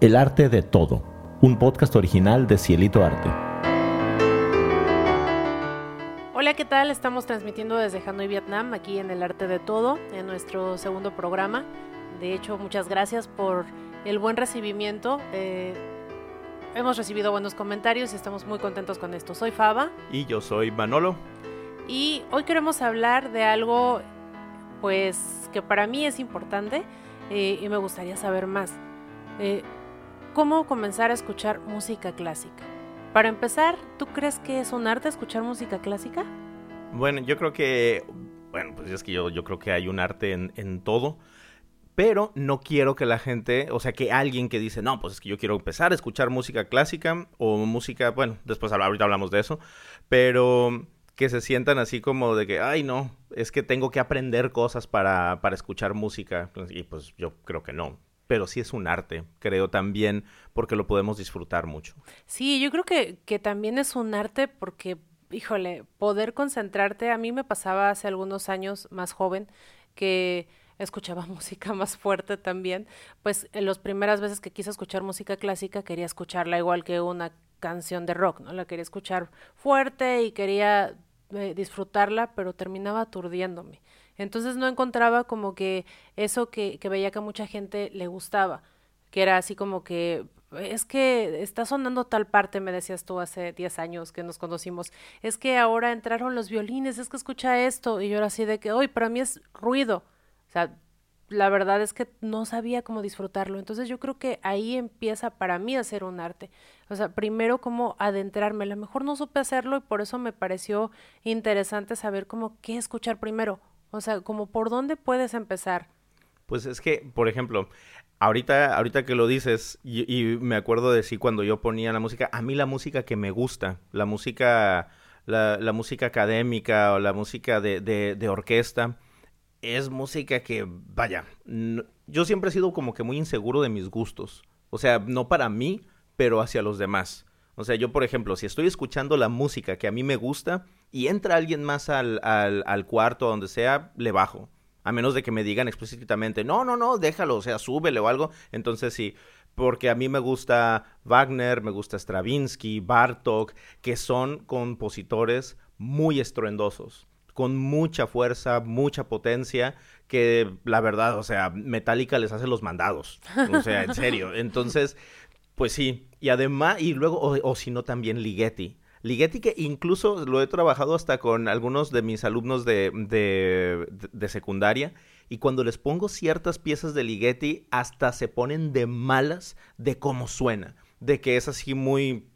El arte de todo, un podcast original de Cielito Arte. Hola, ¿qué tal? Estamos transmitiendo desde Hanoi, Vietnam, aquí en El Arte de Todo, en nuestro segundo programa. De hecho, muchas gracias por el buen recibimiento. Eh, hemos recibido buenos comentarios y estamos muy contentos con esto. Soy Faba. Y yo soy Manolo. Y hoy queremos hablar de algo, pues, que para mí es importante eh, y me gustaría saber más. Eh, ¿Cómo comenzar a escuchar música clásica? Para empezar, ¿tú crees que es un arte escuchar música clásica? Bueno, yo creo que, bueno, pues es que yo, yo creo que hay un arte en, en todo pero no quiero que la gente, o sea, que alguien que dice, no, pues es que yo quiero empezar a escuchar música clásica o música, bueno, después ahorita hablamos de eso, pero que se sientan así como de que, ay, no, es que tengo que aprender cosas para, para escuchar música, y pues yo creo que no. Pero sí es un arte, creo también, porque lo podemos disfrutar mucho. Sí, yo creo que, que también es un arte porque, híjole, poder concentrarte, a mí me pasaba hace algunos años más joven, que escuchaba música más fuerte también, pues en las primeras veces que quise escuchar música clásica quería escucharla igual que una canción de rock, ¿no? La quería escuchar fuerte y quería eh, disfrutarla, pero terminaba aturdiéndome. Entonces no encontraba como que eso que, que veía que a mucha gente le gustaba, que era así como que es que está sonando tal parte, me decías tú hace 10 años que nos conocimos, es que ahora entraron los violines, es que escucha esto, y yo era así de que, hoy para mí es ruido, o sea, la verdad es que no sabía cómo disfrutarlo. Entonces yo creo que ahí empieza para mí a ser un arte. O sea, primero cómo adentrarme. A lo mejor no supe hacerlo y por eso me pareció interesante saber cómo qué escuchar primero. O sea, como por dónde puedes empezar. Pues es que, por ejemplo, ahorita, ahorita que lo dices, y, me acuerdo de sí cuando yo ponía la música, a mí la música que me gusta, la música, la, música académica o la música de, de, de orquesta, es música que, vaya, yo siempre he sido como que muy inseguro de mis gustos. O sea, no para mí, pero hacia los demás. O sea, yo, por ejemplo, si estoy escuchando la música que a mí me gusta y entra alguien más al, al, al cuarto, donde sea, le bajo. A menos de que me digan explícitamente, no, no, no, déjalo, o sea, súbele o algo. Entonces sí, porque a mí me gusta Wagner, me gusta Stravinsky, Bartok, que son compositores muy estruendosos con mucha fuerza, mucha potencia, que la verdad, o sea, Metallica les hace los mandados. O sea, en serio. Entonces, pues sí. Y además, y luego, o, si no, también Ligeti. Ligeti que incluso lo he trabajado hasta con algunos de mis alumnos de, de, de, secundaria y cuando les pongo ciertas piezas de Ligeti hasta se ponen de malas de cómo suena, de que es así muy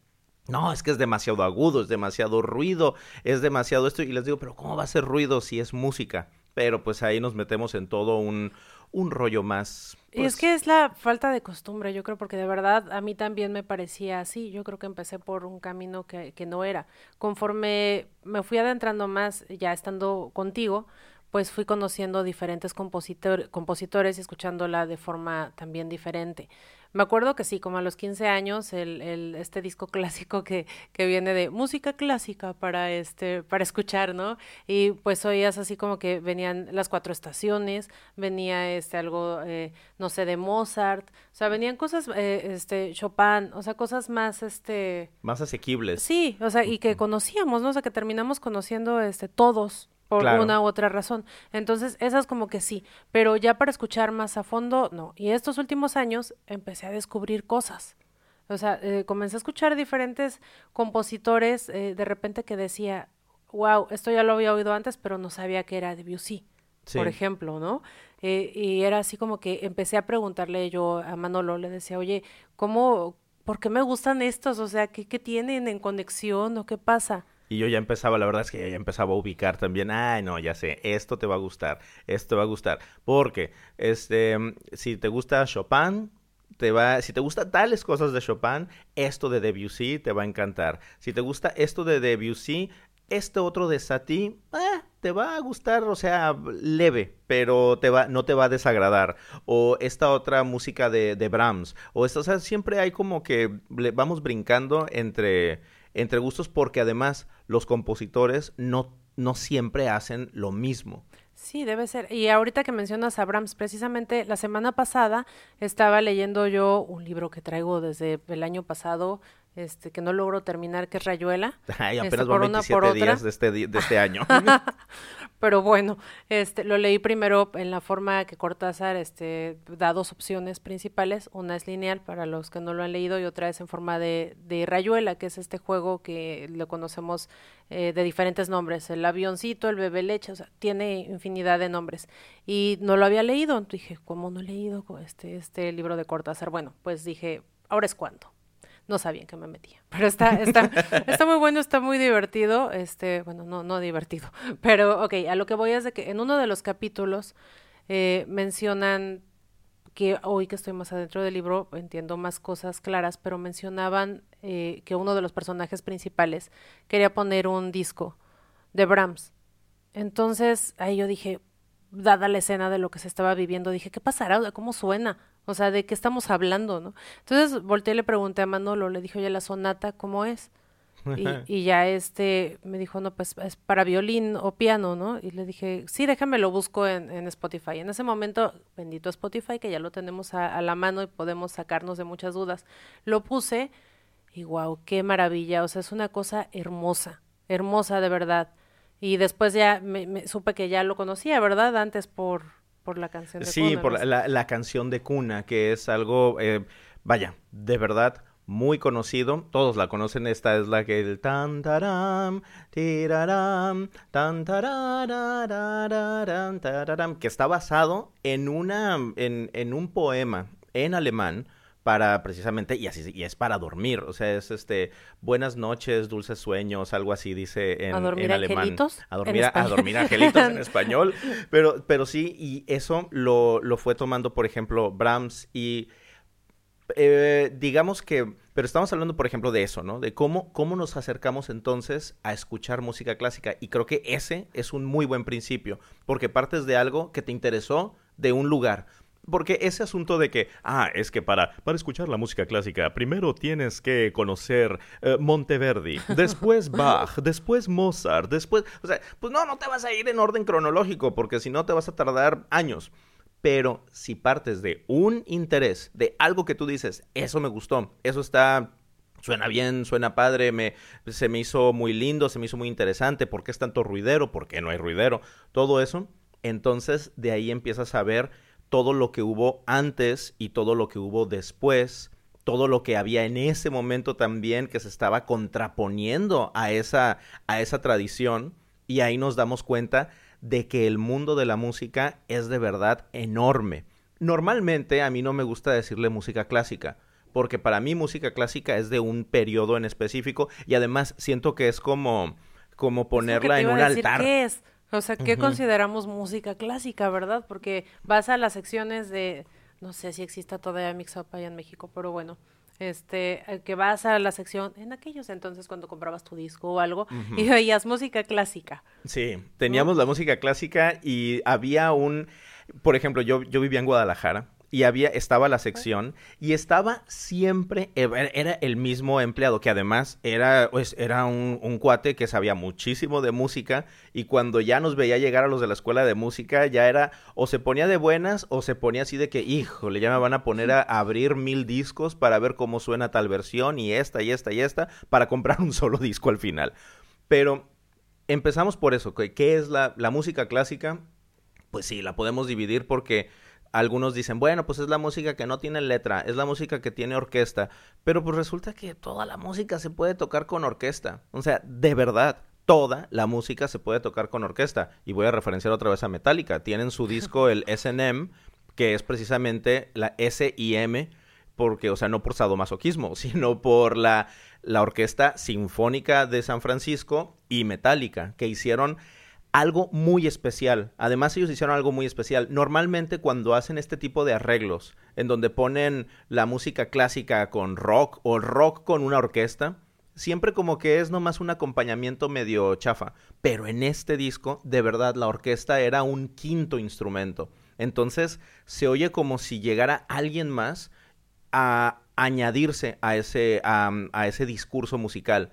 no, es que es demasiado agudo, es demasiado ruido, es demasiado esto. Y les digo, pero ¿cómo va a ser ruido si es música? Pero pues ahí nos metemos en todo un, un rollo más. Y es pues que es la falta de costumbre, yo creo, porque de verdad a mí también me parecía así. Yo creo que empecé por un camino que, que no era. Conforme me fui adentrando más, ya estando contigo, pues fui conociendo diferentes compositor, compositores y escuchándola de forma también diferente. Me acuerdo que sí, como a los 15 años, el, el, este disco clásico que, que viene de música clásica para, este, para escuchar, ¿no? Y pues oías así como que venían las cuatro estaciones, venía este, algo, eh, no sé, de Mozart, o sea, venían cosas, eh, este, Chopin, o sea, cosas más, este... Más asequibles. Sí, o sea, y que conocíamos, ¿no? O sea, que terminamos conociendo, este, todos, por una u otra razón. Entonces, esas como que sí, pero ya para escuchar más a fondo, no. Y estos últimos años empecé a descubrir cosas. O sea, eh, comencé a escuchar diferentes compositores eh, de repente que decía, wow, esto ya lo había oído antes, pero no sabía que era Debussy, sí. por ejemplo, ¿no? Eh, y era así como que empecé a preguntarle yo a Manolo, le decía, oye, ¿cómo, por qué me gustan estos? O sea, ¿qué, qué tienen en conexión o qué pasa? Y yo ya empezaba, la verdad es que ya empezaba a ubicar también, ay, no, ya sé, esto te va a gustar, esto te va a gustar. Porque, este, si te gusta Chopin, te va, si te gusta tales cosas de Chopin, esto de Debussy te va a encantar. Si te gusta esto de Debussy, este otro de Satie, eh, te va a gustar, o sea, leve, pero te va, no te va a desagradar. O esta otra música de, Brahms, o esto, o sea, siempre hay como que vamos brincando entre entre gustos porque además los compositores no, no siempre hacen lo mismo. Sí, debe ser. Y ahorita que mencionas a Brahms, precisamente la semana pasada estaba leyendo yo un libro que traigo desde el año pasado, este, que no logro terminar, que es Rayuela. Ay, este, apenas por van una, 27 por otra. días de este, de este año. Pero bueno, este, lo leí primero en la forma que Cortázar este, da dos opciones principales. Una es lineal para los que no lo han leído y otra es en forma de, de rayuela, que es este juego que lo conocemos eh, de diferentes nombres. El avioncito, el bebé leche, o sea, tiene infinidad de nombres. Y no lo había leído. Dije, ¿cómo no he leído este, este libro de Cortázar? Bueno, pues dije, ahora es cuando no sabía en qué me metía. Pero está, está, está muy bueno, está muy divertido. Este, bueno, no, no divertido. Pero, ok, a lo que voy es de que en uno de los capítulos eh, mencionan que hoy que estoy más adentro del libro entiendo más cosas claras, pero mencionaban eh, que uno de los personajes principales quería poner un disco de Brahms. Entonces ahí yo dije, dada la escena de lo que se estaba viviendo, dije, ¿qué pasará? ¿Cómo suena? O sea, ¿de qué estamos hablando, no? Entonces volteé y le pregunté a Manolo, le dije, oye, la sonata, ¿cómo es? Y, y ya este me dijo, no, pues es para violín o piano, ¿no? Y le dije, sí, déjame lo busco en, en Spotify. En ese momento, bendito Spotify, que ya lo tenemos a, a la mano y podemos sacarnos de muchas dudas. Lo puse y wow, qué maravilla. O sea, es una cosa hermosa, hermosa de verdad. Y después ya me, me supe que ya lo conocía, ¿verdad? Antes por, por la canción de Sí, Cuna, por ¿no? la, la- canción de cuna, que es algo, eh, vaya, de verdad muy conocido. Todos la conocen. Esta es la que el tan taram, tiraram, tan tararararam, tararam, que está basado en una, en, en un poema en alemán para precisamente y así y es para dormir, o sea, es este buenas noches, dulces sueños, algo así dice en, ¿A dormir en alemán. angelitos? A En dormir, a, dormir angelitos en español, pero pero sí y eso lo, lo fue tomando, por ejemplo, Brahms y eh, digamos que, pero estamos hablando, por ejemplo, de eso, ¿no? De cómo, cómo nos acercamos entonces a escuchar música clásica. Y creo que ese es un muy buen principio, porque partes de algo que te interesó de un lugar. Porque ese asunto de que, ah, es que para, para escuchar la música clásica, primero tienes que conocer eh, Monteverdi, después Bach, después Mozart, después, o sea, pues no, no te vas a ir en orden cronológico, porque si no te vas a tardar años. Pero si partes de un interés, de algo que tú dices, eso me gustó, eso está suena bien, suena padre, me, se me hizo muy lindo, se me hizo muy interesante, ¿por qué es tanto ruidero? ¿Por qué no hay ruidero? Todo eso, entonces de ahí empiezas a ver todo lo que hubo antes y todo lo que hubo después, todo lo que había en ese momento también que se estaba contraponiendo a esa, a esa tradición y ahí nos damos cuenta de que el mundo de la música es de verdad enorme. Normalmente a mí no me gusta decirle música clásica, porque para mí música clásica es de un periodo en específico y además siento que es como, como ponerla en un altar. ¿Qué es? O sea, ¿qué consideramos música clásica, verdad? Porque vas a las secciones de, no sé si exista todavía Mix Up allá en México, pero bueno, este, eh, que vas a la sección, en aquellos entonces cuando comprabas tu disco o algo, y veías música clásica. Sí, teníamos la música clásica y había un, por ejemplo, yo, yo vivía en Guadalajara y había, estaba la sección y estaba siempre, e, era era el mismo empleado que además era, pues, era un, un cuate que sabía muchísimo de música y cuando ya nos veía llegar a los de la escuela de música ya era o se ponía de buenas o se ponía así de que, híjole, ya me van a poner a abrir mil discos para ver cómo suena tal versión y esta y esta y esta para comprar un solo disco al final. Pero empezamos por eso, ¿qué es la, la música clásica? Pues sí, la podemos dividir porque algunos dicen, bueno, pues es la música que no tiene letra, es la música que tiene orquesta, pero pues resulta que toda la música se puede tocar con orquesta. O sea, de verdad, toda la música se puede tocar con orquesta. Y voy a referenciar otra vez a Metallica. Tienen su disco, el SM, que es precisamente la S-I-M, porque, o sea, no por sadomasoquismo, sino por la, la Orquesta Sinfónica de San Francisco y Metallica, que hicieron algo muy especial. Además, ellos hicieron algo muy especial. Normalmente cuando hacen este tipo de arreglos, en donde ponen la música clásica con rock o rock con una orquesta, siempre como que es nomás un acompañamiento medio chafa. Pero en este disco, de verdad, la orquesta era un quinto instrumento. Entonces, se oye como si llegara alguien más a añadirse a ese, a, a ese discurso musical.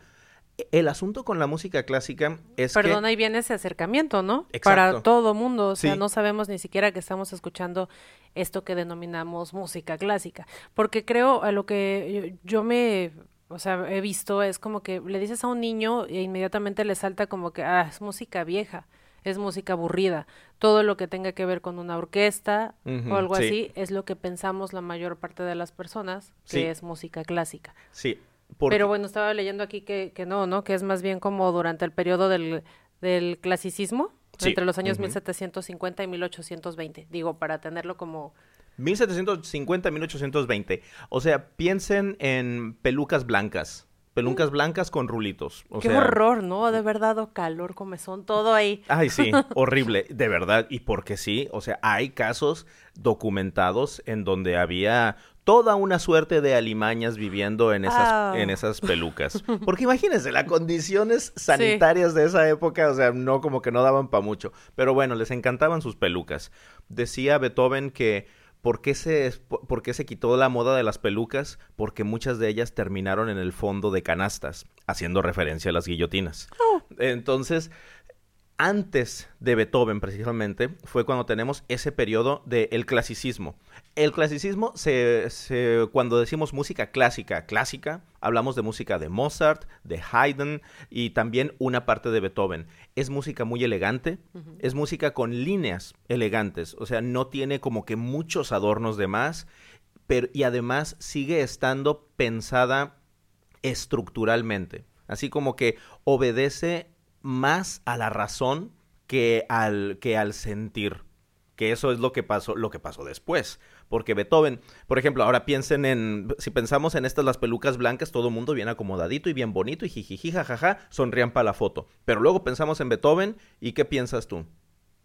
El asunto con la música clásica es Perdón, que... ahí viene ese acercamiento, ¿no? Exacto. Para todo mundo, o sea, Sí. no sabemos ni siquiera que estamos escuchando esto que denominamos música clásica, porque creo a lo que yo, yo me, o sea, he visto es como que le dices a un niño e inmediatamente le salta como que, ah, es música vieja, es música aburrida, todo lo que tenga que ver con una orquesta o algo sí. así es lo que pensamos la mayor parte de las personas que Sí. es música clásica. Sí, porque- Pero bueno, estaba leyendo aquí que, que no, ¿no? Que es más bien como durante el periodo del, del clasicismo, Sí. entre los años Ujú. 1750 y 1820. Digo, para tenerlo como... 1750, 1820. O sea, piensen en pelucas blancas. Pelucas blancas con rulitos. O Mm. Qué sea, horror, ¿no? De verdad, o calor, comezón, todo ahí. Ay, sí, horrible, de verdad. Y porque sí, o sea, hay casos documentados en donde había toda una suerte de alimañas viviendo en esas, Ah. en esas pelucas. Porque imagínense, las condiciones sanitarias de esa época, o sea, no como que no daban para mucho. Pero bueno, les encantaban sus pelucas. Decía Beethoven que ¿Por qué, se, ¿Por qué se quitó la moda de las pelucas? Porque muchas de ellas terminaron en el fondo de canastas, haciendo referencia a las guillotinas. Entonces, antes de Beethoven precisamente fue cuando tenemos ese periodo del clasicismo. El clasicismo, se, se- cuando decimos música clásica, clásica, hablamos de música de Mozart, de Haydn y también una parte de Beethoven. Es música muy elegante, es música con líneas elegantes, o sea, no tiene como que muchos adornos de más, pero, y además sigue estando pensada estructuralmente, así como que obedece más a la razón que al, que al sentir. Que eso es lo que pasó, lo que pasó después. Porque Beethoven, por ejemplo, ahora piensen en, si pensamos en estas las pelucas blancas, todo el mundo bien acomodadito y bien bonito y jijiji, jajaja, sonrían para la foto. Pero luego pensamos en Beethoven y ¿qué piensas tú?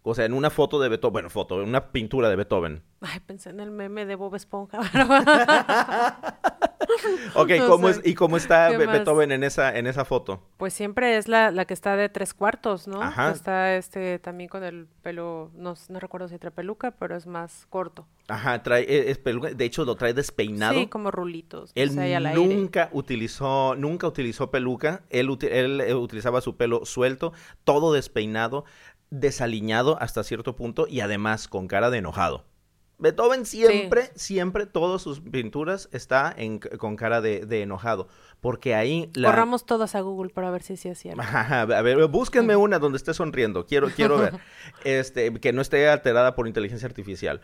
O sea, en una foto de Beethoven, bueno, foto, en una pintura de Beethoven. Ay, pensé en el meme de Bob Esponja. Ok, No ¿cómo sé. es, ¿y cómo está. Beethoven en esa, en esa foto? Pues siempre es la, la que está de tres cuartos, ¿no? Ajá. Está este también con el pelo, no, no recuerdo si trae peluca, pero es más corto. Ajá, trae, e- es peluca, de hecho lo trae despeinado. Sí, como rulitos. Él nunca utilizó, nunca utilizó peluca. Él, eh, utilizaba su pelo suelto, todo despeinado, desaliñado hasta cierto punto y además con cara de enojado. Beethoven siempre, siempre, todas sus pinturas está en- con cara de, de enojado. Porque ahí la... Corramos todos a Google para ver si sí es cierto. A ver, búsquenme una donde esté sonriendo. Quiero, quiero ver. Este, que no esté alterada por inteligencia artificial.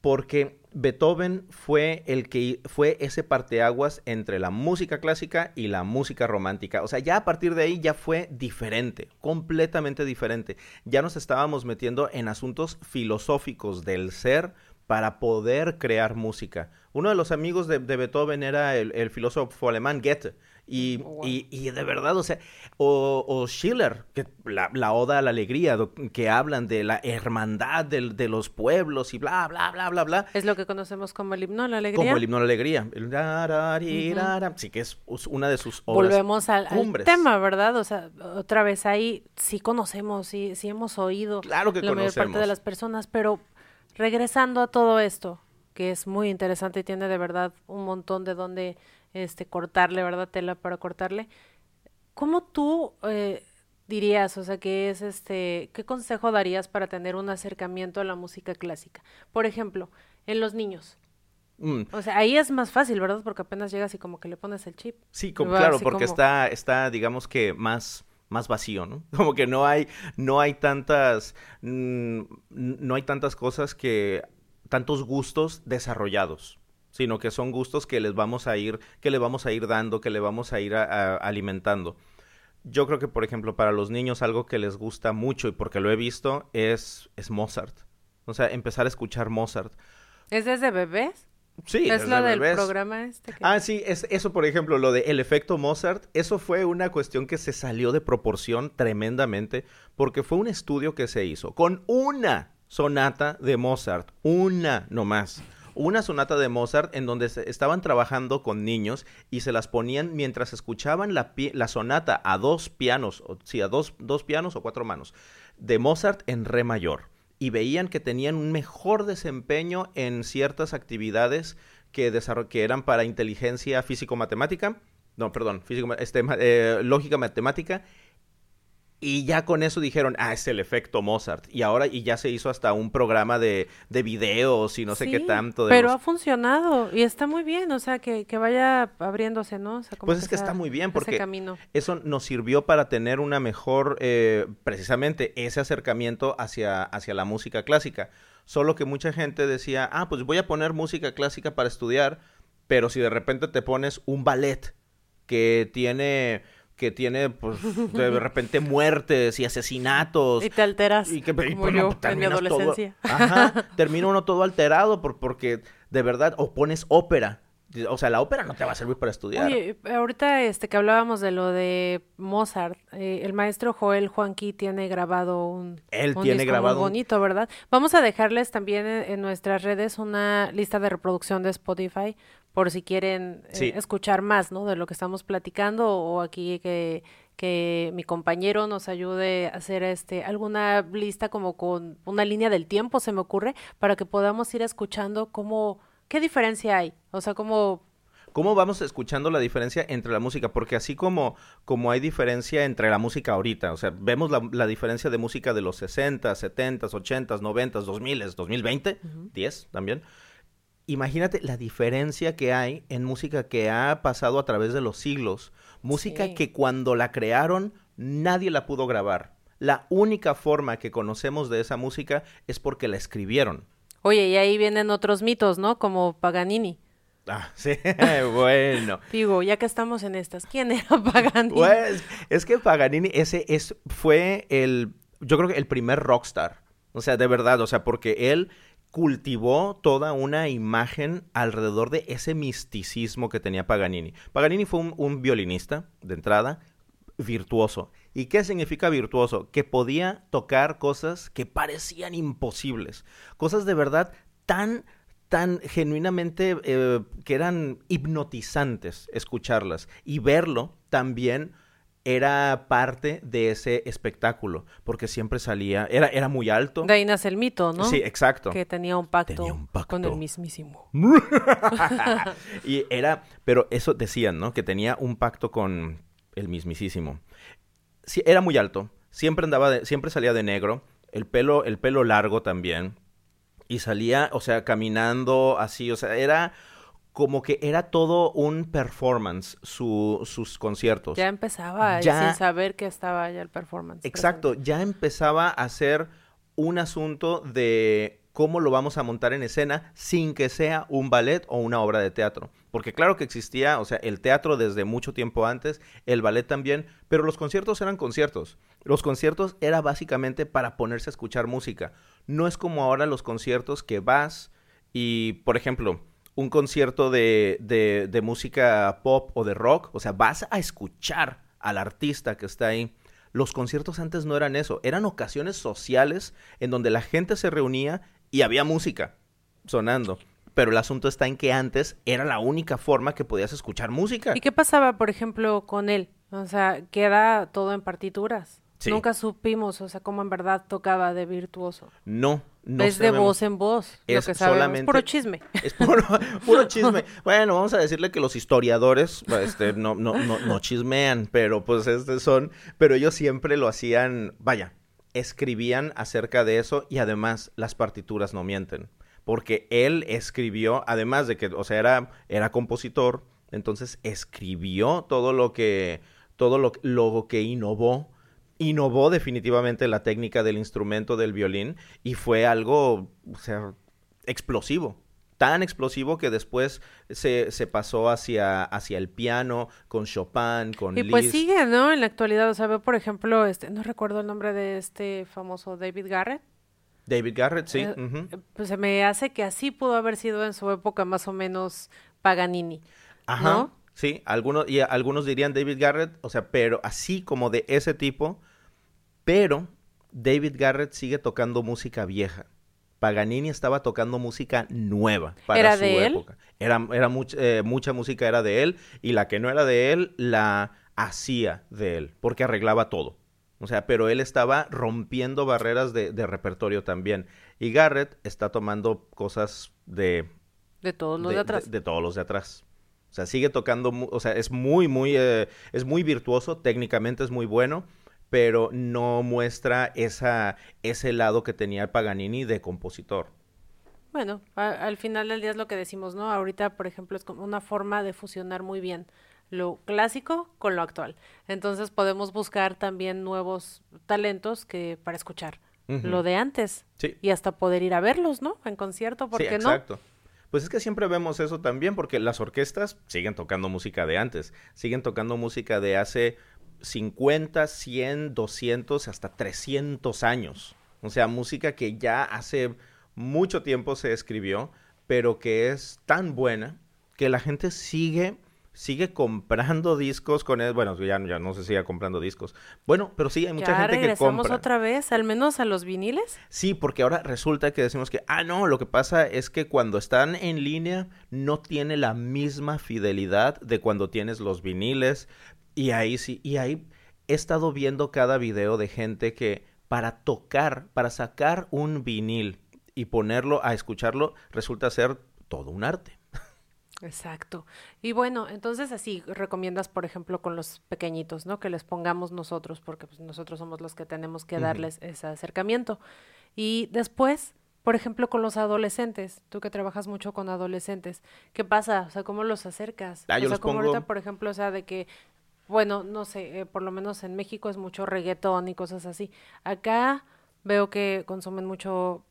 Porque Beethoven fue el que fue ese parteaguas entre la música clásica y la música romántica. O sea, ya a partir de ahí ya fue diferente, completamente diferente. Ya nos estábamos metiendo en asuntos filosóficos del ser para poder crear música. Uno de los amigos de, de Beethoven era el, el filósofo alemán Goethe. Y, Oh, wow. y- y de verdad, o sea, o, o Schiller, que la, la oda a la alegría, que hablan de la hermandad del- de los pueblos y bla, bla, bla, bla, bla. Es lo que conocemos como el himno a la alegría. Como el himno a la alegría. El rararirara. Sí, que es una de sus obras Volvemos al, al tema, ¿verdad? O sea, otra vez ahí sí conocemos, sí, sí hemos oído Claro que la mayor parte de conocemos. las personas, pero regresando a todo esto, que es muy interesante y tiene de verdad un montón de donde este cortarle, ¿verdad? Tela para cortarle. ¿Cómo tú eh, dirías, o sea, qué es este, qué consejo darías para tener un acercamiento a la música clásica? Por ejemplo, en los niños. Mm, O sea, ahí es más fácil, ¿verdad? Porque apenas llegas y como que le pones el chip. Sí, como, claro, porque como- está, está, digamos que más, más vacío, ¿no? Como que no hay, no hay tantas, mm, no hay tantas cosas que, tantos gustos desarrollados, sino que son gustos que les vamos a ir, que le vamos a ir dando, que le vamos a ir a- alimentando. Yo creo que, por ejemplo, para los niños algo que les gusta mucho y porque lo he visto es, es Mozart. O sea, empezar a escuchar Mozart. ¿Es desde bebés? Sí, es lo del programa este que... Ah, sí, es, eso por ejemplo, lo de el efecto Mozart, eso fue una cuestión que se salió de proporción tremendamente porque fue un estudio que se hizo con una sonata de Mozart, una nomás. Una sonata de Mozart en donde se estaban trabajando con niños y se las ponían mientras escuchaban la, la sonata a dos pianos, o, sí, a dos, dos pianos o cuatro manos, de Mozart en re mayor y veían que tenían un mejor desempeño en ciertas actividades que, que eran para inteligencia físico-matemática no, perdón, físico, este, eh, lógica matemática y ya con eso dijeron, ah, es el efecto Mozart. Y ahora, y ya se hizo hasta un programa de, de videos y no sé qué tanto. pero ha funcionado y está muy bien, o sea, que, que vaya abriéndose, ¿no? pues es que está muy bien porque eso nos sirvió para tener una mejor, eh, precisamente, ese acercamiento hacia, hacia la música clásica. Solo que mucha gente decía, ah, pues voy a poner música clásica para estudiar, pero si de repente te pones un ballet que tiene que tiene, pues, de repente muertes y asesinatos. Y te alteras. Y que como yo en mi adolescencia. ajá, termina uno todo alterado por, porque de verdad, o pones ópera. O sea, la ópera no te va a servir para estudiar. Oye, ahorita este, que hablábamos de lo de Mozart, eh, el maestro Joel Juanqui tiene grabado un, Él tiene grabado bonito, ¿verdad? Vamos a dejarles también en, nuestras redes una lista de reproducción de Spotify por si quieren eh, escuchar más, ¿no? De lo que estamos platicando o aquí que, que mi compañero nos ayude a hacer este alguna lista como con una línea del tiempo, se me ocurre, para que podamos ir escuchando cómo, qué diferencia hay, o sea, cómo ¿Cómo vamos escuchando la diferencia entre la música? Porque así como, como hay diferencia entre la música ahorita, o sea, vemos la, la diferencia de música de los 60, 70, 80, 90, 2000, 2020, 10 también imagínate la diferencia que hay en música que ha pasado a través de los siglos. Música que cuando la crearon nadie la pudo grabar. La única forma que conocemos de esa música es porque la escribieron. Oye, y ahí vienen otros mitos, ¿no? Como Paganini. Ah, sí, bueno. Digo, ya que estamos en estas, ¿quién era Paganini? Pues, es que Paganini, ese es, fue el, yo creo que el primer rockstar. O sea, de verdad, o sea, porque él cultivó toda una imagen alrededor de ese misticismo que tenía Paganini. Paganini fue un, violinista, de entrada, virtuoso. ¿Y qué significa virtuoso? Que podía tocar cosas que parecían imposibles, cosas de verdad tan tan genuinamente eh, que eran hipnotizantes escucharlas y verlo también era parte de ese espectáculo, porque siempre salía, era, era muy alto. De ahí nace el mito, ¿no? Sí, exacto. Que tenía un pacto, con el mismísimo. y era, pero eso decían, ¿no? Que tenía un pacto con el mismísimo. Sí, era muy alto, siempre andaba, de, siempre salía de negro, el pelo, el pelo largo también, y salía, o sea, caminando así, o sea, era como que era todo un performance sus conciertos. Ya empezaba sin saber que estaba ya el performance. Exacto, ya empezaba a ser un asunto de cómo lo vamos a montar en escena sin que sea un ballet o una obra de teatro. Porque claro que existía, o sea, el teatro desde mucho tiempo antes, el ballet también, pero los conciertos eran conciertos. Los conciertos era básicamente para ponerse a escuchar música. No es como ahora los conciertos que vas y, por ejemplo, un concierto de, de, música pop o de rock, o sea, vas a escuchar al artista que está ahí. Los conciertos antes no eran eso, eran ocasiones sociales en donde la gente se reunía y había música sonando. Pero el asunto está en que antes era la única forma que podías escuchar música. ¿Y qué pasaba, por ejemplo, con él? O sea, queda todo en partituras. Nunca supimos, o sea, cómo en verdad tocaba de virtuoso. No, no Es de voz en voz, es lo que sabemos. puro chisme. Es puro, chisme. bueno, vamos a decirle que los historiadores este, no, no, no, no chismean, pero pues este son... Pero ellos siempre lo hacían, vaya, escribían acerca de eso y además las partituras no mienten. Porque él escribió, además de que, o sea, era, era compositor, entonces escribió todo lo que, todo lo, lo que innovó innovó definitivamente la técnica del instrumento del violín y fue algo, o sea, explosivo. Tan explosivo que después se, se pasó hacia, hacia el piano con Chopin, con Y pues sigue, ¿no? En la actualidad, o sea, veo, por ejemplo, este, no recuerdo el nombre de este famoso David Garrett. David Garrett, sí. Eh, pues se me hace que así pudo haber sido en su época más o menos Paganini. Ajá. Sí, algunos, y algunos dirían David Garrett, o sea, pero así como de ese tipo, pero David Garrett sigue tocando música vieja. Paganini estaba tocando música nueva para ¿Era su de época. Era, era eh, mucha música era de él y la que no era de él la hacía de él porque arreglaba todo. O sea, pero él estaba rompiendo barreras de, repertorio también. Y Garrett está tomando cosas de... De todos los de, atrás. De, todos los de atrás. O sea, sigue tocando, o sea, es muy, muy, eh, es muy virtuoso, técnicamente es muy bueno, pero no muestra esa, ese lado que tenía Paganini de compositor. Bueno, al final del día es lo que decimos, ¿no? Ahorita, por ejemplo, es como una forma de fusionar muy bien lo clásico con lo actual. Entonces podemos buscar también nuevos talentos que para escuchar lo de antes sí. y hasta poder ir a verlos, ¿no? En concierto, ¿por sí, qué exacto. Pues es que siempre vemos eso también porque las orquestas siguen tocando música de antes, siguen tocando música de hace 50, 100, 200, hasta 300 años. O sea, música que ya hace mucho tiempo se escribió, pero que es tan buena que la gente sigue sigue comprando discos con él. Bueno, ya, ya no se sigue comprando discos. Bueno, pero sí hay mucha gente que compra. otra vez, al menos a los viniles? Sí, porque ahora resulta que decimos que, ah, no, lo que pasa es que cuando están en línea no tiene la misma fidelidad de cuando tienes los viniles. Y ahí sí, y ahí he estado viendo cada video de gente que para tocar, para sacar un vinil y ponerlo a escucharlo, resulta ser todo un arte. Exacto. Y bueno, entonces así recomiendas, por ejemplo, con los pequeñitos, ¿no? Que les pongamos nosotros, porque pues, nosotros somos los que tenemos que darles ese acercamiento. Y después, por ejemplo, con los adolescentes, tú que trabajas mucho con adolescentes, ¿qué pasa? O sea, ¿cómo los acercas? Ah, o sea, como ahorita, por ejemplo, o sea, de que, bueno, no sé, eh, por lo menos en México es mucho reggaetón y cosas así. Acá veo que consumen mucho,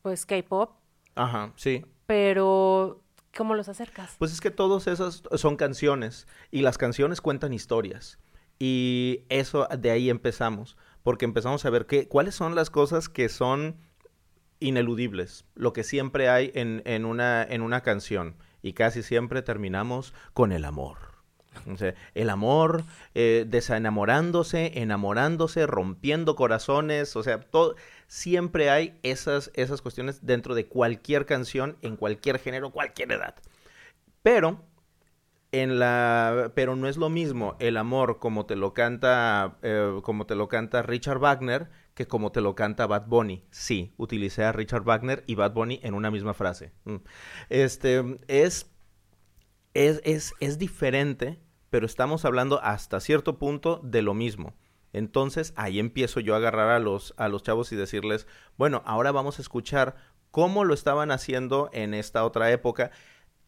pues, K-pop. Ajá, sí. Pero ¿Cómo los acercas? Pues es que todos esos son canciones y las canciones cuentan historias. Y eso de ahí empezamos, porque empezamos a ver qué, cuáles son las cosas que son ineludibles, lo que siempre hay en, en, una, en una canción. Y casi siempre terminamos con el amor. El amor, eh, desenamorándose, enamorándose, rompiendo corazones, o sea, todo, siempre hay esas, esas cuestiones dentro de cualquier canción, en cualquier género, cualquier edad. Pero, en la, pero no es lo mismo el amor como te lo canta, eh, como te lo canta Richard Wagner que como te lo canta Bad Bunny. Sí, utilicé a Richard Wagner y Bad Bunny en una misma frase. Mm. Este, es, es, es, es diferente, pero estamos hablando hasta cierto punto de lo mismo. Entonces ahí empiezo yo a agarrar a los, a los chavos y decirles, bueno, ahora vamos a escuchar cómo lo estaban haciendo en esta otra época.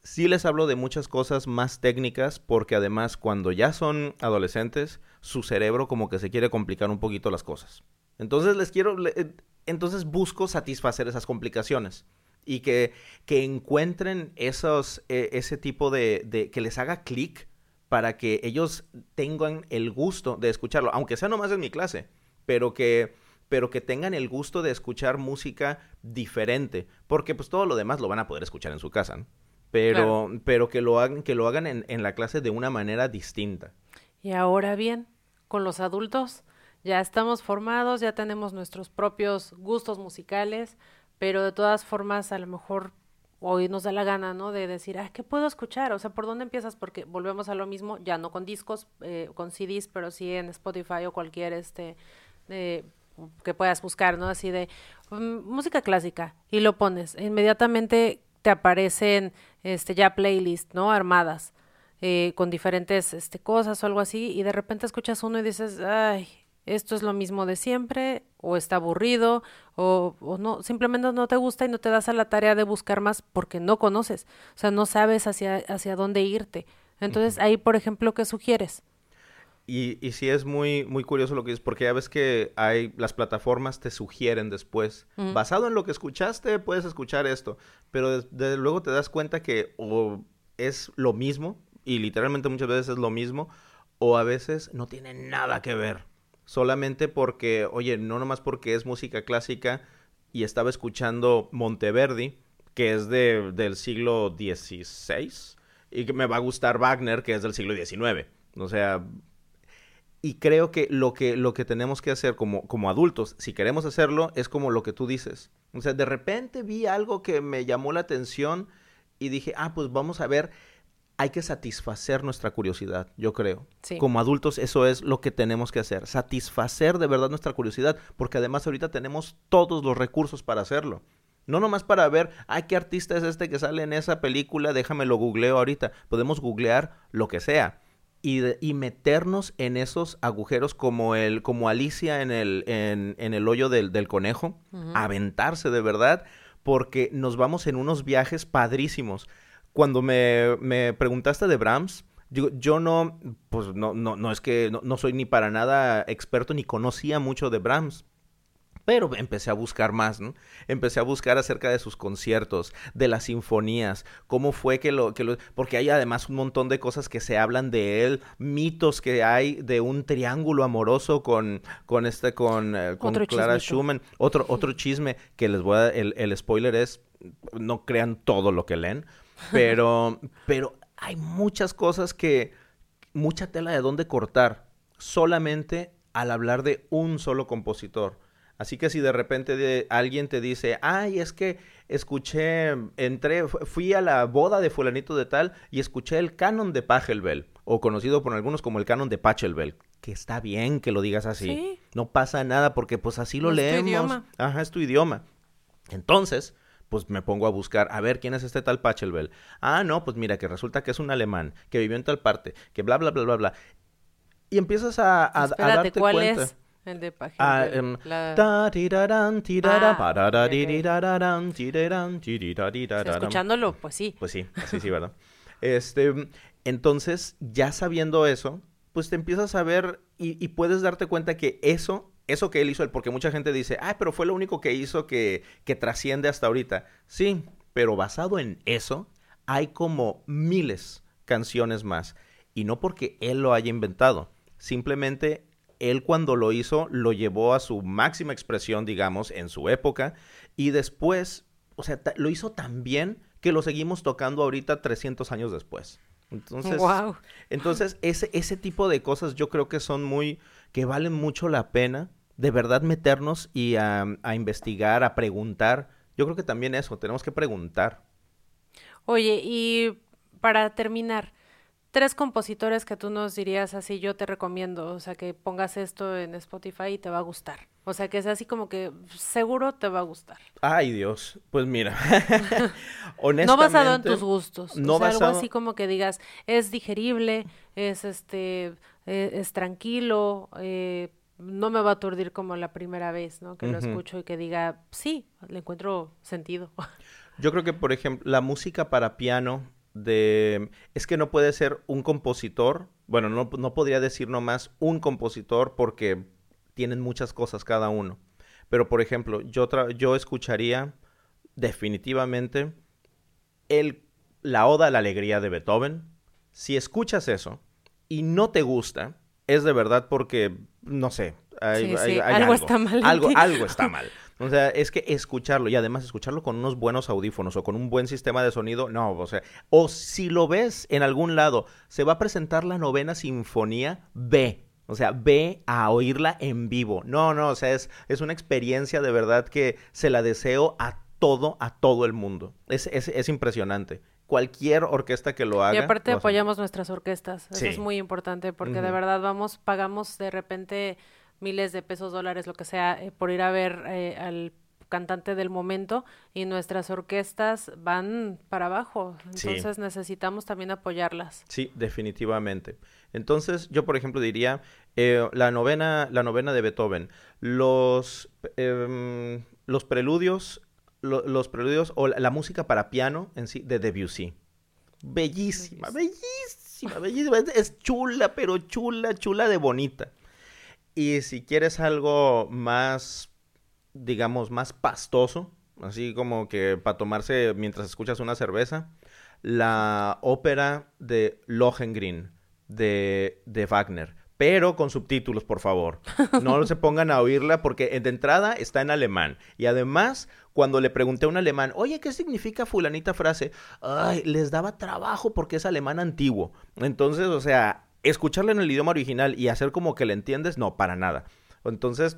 Sí les hablo de muchas cosas más técnicas porque además cuando ya son adolescentes, su cerebro como que se quiere complicar un poquito las cosas. Entonces les quiero, eh, entonces busco satisfacer esas complicaciones y que, que encuentren esos, eh, ese tipo de, de, que les haga clic para que ellos tengan el gusto de escucharlo, aunque sea nomás en mi clase, pero que pero que tengan el gusto de escuchar música diferente, porque pues todo lo demás lo van a poder escuchar en su casa, pero, pero que lo hagan, que lo hagan en, en la clase de una manera distinta. Y ahora bien, con los adultos, ya estamos formados, ya tenemos nuestros propios gustos musicales, pero de todas formas a lo mejor hoy nos da la gana, ¿no? De decir, ah, ¿qué puedo escuchar? O sea, ¿por dónde empiezas? Porque volvemos a lo mismo, ya no con discos, eh, con CDs, pero sí en Spotify o cualquier, este, eh, que puedas buscar, ¿no? Así de um, música clásica y lo pones. Inmediatamente te aparecen, este, ya playlists, ¿no? Armadas. Eh, con diferentes este, cosas o algo así, y de repente escuchas uno y dices, ay, esto es lo mismo de siempre, o está aburrido, o, o, no, simplemente no te gusta y no te das a la tarea de buscar más porque no conoces, o sea, no sabes hacia, hacia dónde irte. Entonces, ahí, por ejemplo, ¿qué sugieres? Y, y sí es muy, muy curioso lo que dices, porque ya ves que hay, las plataformas te sugieren después, mm. basado en lo que escuchaste, puedes escuchar esto, pero desde luego te das cuenta que o es lo mismo, y literalmente muchas veces es lo mismo, o a veces no tiene nada que ver solamente porque, oye, no nomás porque es música clásica y estaba escuchando Monteverdi, que es de, del siglo XVI, y que me va a gustar Wagner, que es del siglo XIX. O sea, y creo que lo que, lo que tenemos que hacer como, como adultos, si queremos hacerlo, es como lo que tú dices. O sea, de repente vi algo que me llamó la atención y dije, ah, pues vamos a ver hay que satisfacer nuestra curiosidad, yo creo. Sí. Como adultos eso es lo que tenemos que hacer, satisfacer de verdad nuestra curiosidad, porque además ahorita tenemos todos los recursos para hacerlo. No nomás para ver, ay, ¿qué artista es este que sale en esa película? Déjame lo googleo ahorita. Podemos googlear lo que sea. Y, y meternos en esos agujeros como el, como Alicia en el, en, en el hoyo del, del conejo. Aventarse de verdad. Porque nos vamos en unos viajes padrísimos. Cuando me, me preguntaste de Brahms, yo no, pues no, no, no es que no, no, soy ni para nada experto ni conocía mucho de Brahms. Pero empecé a buscar más, ¿no? Empecé a buscar acerca de sus conciertos, de las sinfonías, cómo fue que lo, que lo... Porque hay además un montón de cosas que se hablan de él, mitos que hay de un triángulo amoroso con, con este, con, eh, con Clara Schumann. Otro, otro chisme que les voy a... El, el spoiler es, no crean todo lo que leen, pero, pero hay muchas cosas que, mucha tela de dónde cortar, solamente al hablar de un solo compositor. Así que si de repente de, alguien te dice, ay, es que escuché, entré, fui a la boda de fulanito de tal y escuché el canon de Pachelbel, o conocido por algunos como el canon de Pachelbel, que está bien que lo digas así. ¿Sí? No pasa nada porque pues así lo leemos. Es tu idioma. Ajá, es tu idioma. Entonces, pues me pongo a buscar, a ver quién es este tal Pachelbel. Ah, no, pues mira, que resulta que es un alemán, que vivió en tal parte, que bla, bla, bla, bla, bla. Y empiezas a, a, Espérate, a darte ¿cuál cuenta. es? El de Pachelbel. Ah, em, Ah, escuchándolo, pues sí. Pues sí, así sí, ¿verdad? Este, entonces, ya sabiendo eso, pues te empiezas a ver y, y puedes darte cuenta que eso, eso que él hizo, porque mucha gente dice, ah, pero fue lo único que hizo que, que trasciende hasta ahorita. Sí, pero basado en eso, hay como miles canciones más. Y no porque él lo haya inventado, simplemente él cuando lo hizo lo llevó a su máxima expresión, digamos, en su época, y después, o sea, lo hizo tan bien que lo seguimos tocando ahorita 300 años después. Entonces, Wow. entonces ese, ese tipo de cosas yo creo que son muy, que valen mucho la pena de verdad meternos y a, a investigar, a preguntar. Yo creo que también eso, tenemos que preguntar. Oye, y para terminar, tres compositores que tú nos dirías así, yo te recomiendo, o sea, que pongas esto en Spotify y te va a gustar. O sea, que es así como que seguro te va a gustar. Ay, Dios, pues mira, No basado en honestamente, tus gustos. no o sea, algo basado- así como que digas, es digerible, es este, eh, es tranquilo, eh, no me va a aturdir como la primera vez, ¿no? Que lo escucho y que diga, sí, le encuentro sentido. Yo creo que, por ejemplo, la música para piano de... Es que no puede ser un compositor, bueno, no, no podría decir nomás un compositor porque tienen muchas cosas cada uno. Pero, por ejemplo, yo, tra- yo escucharía definitivamente el, la Oda a la Alegría de Beethoven. Si escuchas eso y no te gusta, es de verdad porque, no sé, hay, Sí, hay- sí, hay algo está mal Algo, algo está mal. O sea, es que escucharlo y además escucharlo con unos buenos audífonos o con un buen sistema de sonido, no, o sea, o si lo ves en algún lado, se va a presentar la novena sinfonía, ve. O sea, ve a oírla en vivo. No, no, o sea, es, es una experiencia de verdad que se la deseo a todo, a todo el mundo. Es, es, es impresionante. Cualquier orquesta que lo haga. Y aparte apoyamos nuestras orquestas. Eso Sí. es muy importante porque de verdad vamos, pagamos de repente miles de pesos, dólares, lo que sea, eh, por ir a ver eh, al cantante del momento y nuestras orquestas van para abajo. Sí. Entonces necesitamos también apoyarlas. Sí, definitivamente. Entonces, yo por ejemplo diría eh, la novena, la novena de Beethoven, los, em, los preludios, lo- los preludios o la, la música para piano en sí de Debussy. Bellísima, bellísima, bellísima. Es, es chula, pero chula, chula de bonita. Y si quieres algo más, digamos, más pastoso, así como que para tomarse mientras escuchas una cerveza, la ópera de Lohengrin de, de Wagner. Pero con subtítulos, por favor. No se pongan a oírla porque de entrada está en alemán. Y además, cuando le pregunté a un alemán, oye, ¿qué significa fulanita frase? Ay, les daba trabajo porque es alemán antiguo. Entonces, o sea, escucharla en el idioma original y hacer como que le entiendes, no, para nada. Entonces,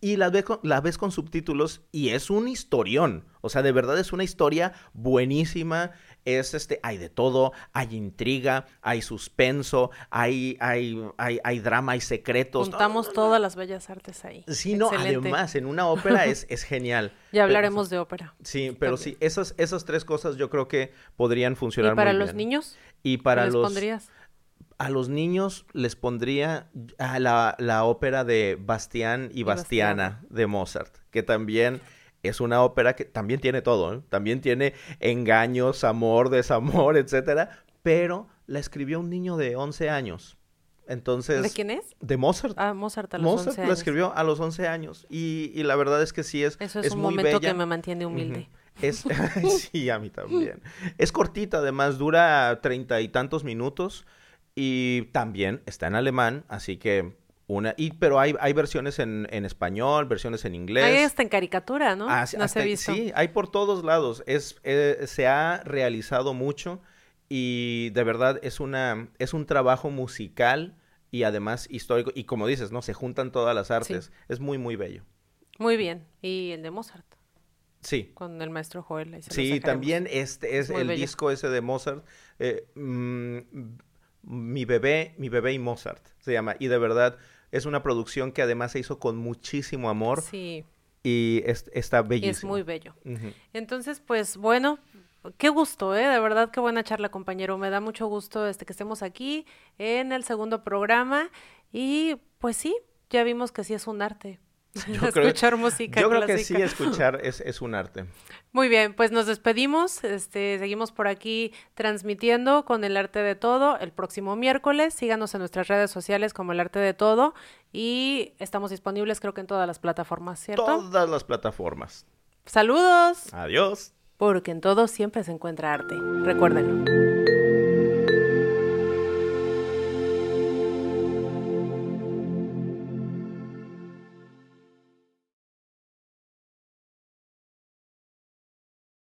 y la ves, con, la ves con subtítulos y es un historión. O sea, de verdad es una historia buenísima. Es este, hay de todo, hay intriga, hay suspenso, hay, hay, hay, hay drama, hay secretos. Juntamos todas las bellas artes ahí. Sí, no, además, en una ópera es, es genial. Ya hablaremos de ópera. Sí, pero sí, esas, esas tres cosas yo creo que podrían funcionar ¿Y para los niños? Y para los... pondrías? A los niños les pondría a la, la ópera de Bastián y, Bastiana de Mozart, que también es una ópera que también tiene todo, ¿eh? también tiene engaños, amor, desamor, etcétera, pero la escribió un niño de 11 años. Entonces, ¿De quién es? De Mozart. Ah, Mozart a los Mozart 11 años. la escribió a los 11 años y, y, la verdad es que sí es Eso es, un momento que me mantiene humilde. Es, sí, a mí también. Es cortita, además, dura treinta y tantos minutos y también está en alemán, así que una, y, pero hay, hay versiones en, en español, versiones en inglés. Hay hasta en caricatura, ¿no? Ah, no se visto. Sí, hay por todos lados. Es, eh, se ha realizado mucho y de verdad es, una, es un trabajo musical y además histórico. Y como dices, ¿no? Se juntan todas las artes. Es muy, muy bello. Muy bien. ¿Y el de Mozart? Sí. Con el maestro Joel. sí, también este es el disco ese de Mozart. Eh, mm, mi bebé, mi bebé y Mozart se llama. Y de verdad es una producción que además se hizo con muchísimo amor. Sí. Y está bellísimo. Es muy bello. Entonces, pues bueno, qué gusto, ¿eh? De verdad, qué buena charla, compañero. Me da mucho gusto este que estemos aquí en el segundo programa. Y pues sí, ya vimos que sí es un arte. escuchar música. Yo creo que sí, escuchar es, es, un arte. Muy bien, pues nos despedimos. Este, seguimos por aquí transmitiendo con el arte de todo el próximo miércoles. Síganos en nuestras redes sociales como el arte de todo y estamos disponibles creo que en todas las plataformas, ¿cierto? Todas las plataformas. Saludos. Adiós. Porque en todo siempre se encuentra arte. Recuérdenlo.